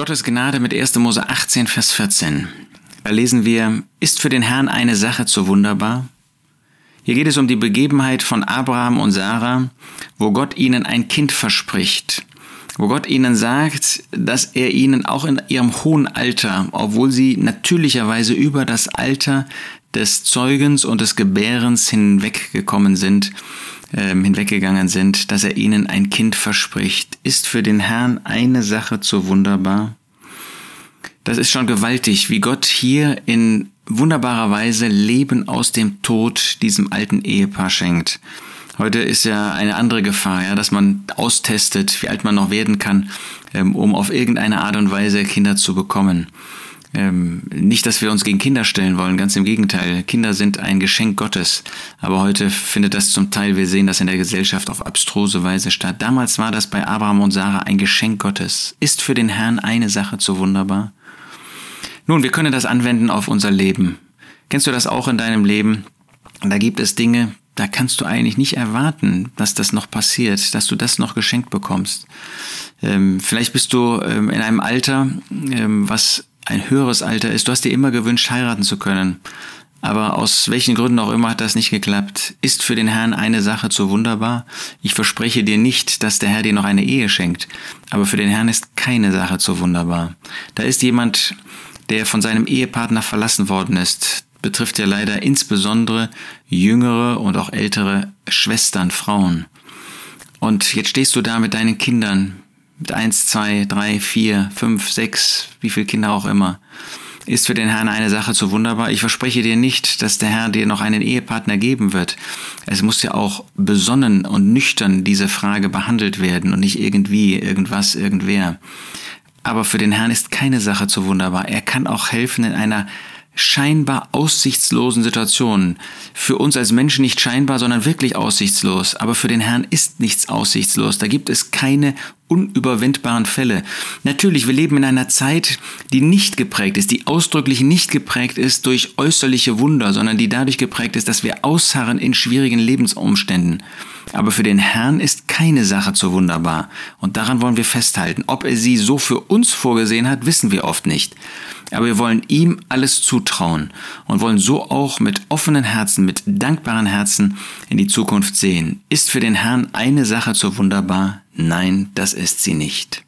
Gottes Gnade mit 1. Mose 18, Vers 14. Da lesen wir, ist für den Herrn eine Sache zu wunderbar? Hier geht es um die Begebenheit von Abraham und Sarah, wo Gott ihnen ein Kind verspricht, wo Gott ihnen sagt, dass er ihnen auch in ihrem hohen Alter, obwohl sie natürlicherweise über das Alter des Zeugens und des Gebärens hinweggekommen sind, äh, hinweggegangen sind, dass er ihnen ein Kind verspricht. Ist für den Herrn eine Sache zu wunderbar? Das ist schon gewaltig, wie Gott hier in wunderbarer Weise Leben aus dem Tod diesem alten Ehepaar schenkt. Heute ist ja eine andere Gefahr, ja, dass man austestet, wie alt man noch werden kann, ähm, um auf irgendeine Art und Weise Kinder zu bekommen. Ähm, nicht, dass wir uns gegen Kinder stellen wollen, ganz im Gegenteil. Kinder sind ein Geschenk Gottes. Aber heute findet das zum Teil, wir sehen das in der Gesellschaft auf abstruse Weise statt. Damals war das bei Abraham und Sarah ein Geschenk Gottes. Ist für den Herrn eine Sache zu wunderbar? Nun, wir können das anwenden auf unser Leben. Kennst du das auch in deinem Leben? Da gibt es Dinge, da kannst du eigentlich nicht erwarten, dass das noch passiert, dass du das noch geschenkt bekommst. Ähm, vielleicht bist du ähm, in einem Alter, ähm, was ein höheres Alter ist. Du hast dir immer gewünscht, heiraten zu können. Aber aus welchen Gründen auch immer hat das nicht geklappt. Ist für den Herrn eine Sache zu wunderbar? Ich verspreche dir nicht, dass der Herr dir noch eine Ehe schenkt. Aber für den Herrn ist keine Sache zu wunderbar. Da ist jemand, der von seinem Ehepartner verlassen worden ist, betrifft ja leider insbesondere jüngere und auch ältere Schwestern, Frauen. Und jetzt stehst du da mit deinen Kindern, mit eins, zwei, drei, vier, fünf, sechs, wie viele Kinder auch immer. Ist für den Herrn eine Sache zu wunderbar? Ich verspreche dir nicht, dass der Herr dir noch einen Ehepartner geben wird. Es muss ja auch besonnen und nüchtern diese Frage behandelt werden und nicht irgendwie, irgendwas, irgendwer. Aber für den Herrn ist keine Sache zu wunderbar. Er kann auch helfen in einer scheinbar aussichtslosen Situation. Für uns als Menschen nicht scheinbar, sondern wirklich aussichtslos. Aber für den Herrn ist nichts aussichtslos. Da gibt es keine unüberwindbaren Fälle. Natürlich, wir leben in einer Zeit, die nicht geprägt ist, die ausdrücklich nicht geprägt ist durch äußerliche Wunder, sondern die dadurch geprägt ist, dass wir ausharren in schwierigen Lebensumständen. Aber für den Herrn ist keine Sache zu wunderbar. Und daran wollen wir festhalten. Ob er sie so für uns vorgesehen hat, wissen wir oft nicht. Aber wir wollen ihm alles zutrauen und wollen so auch mit offenen Herzen, mit dankbaren Herzen in die Zukunft sehen. Ist für den Herrn eine Sache zu wunderbar? Nein, das ist sie nicht.